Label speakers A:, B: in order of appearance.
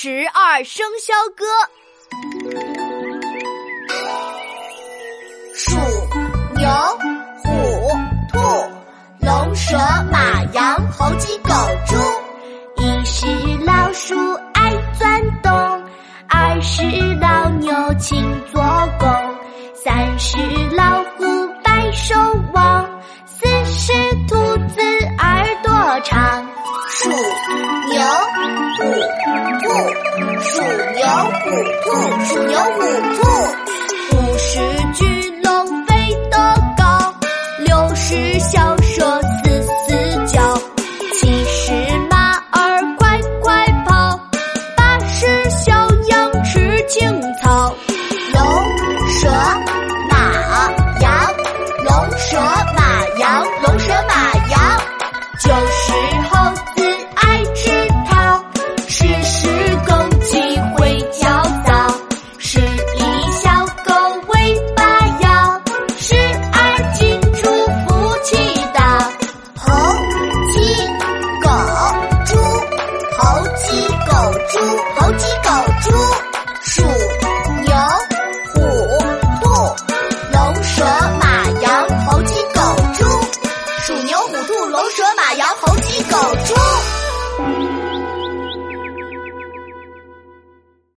A: 十二生肖歌：
B: 鼠、牛、虎、兔、龙、蛇、马、羊、猴、鸡、狗、猪。
C: 一是老鼠爱钻洞，二是老牛勤做工，三是老虎白手王，四是兔子耳朵长。
B: 鼠、牛、兔，鼠、牛、虎、兔，鼠、牛、虎、兔。
C: 五十巨龙飞得高，六十小蛇嘶嘶叫，七十马儿快快跑，八十小羊吃青草。
B: 龙、蛇、
C: 猪、
B: 猴、鸡、狗、猪、鼠、牛、虎、兔、龙、蛇。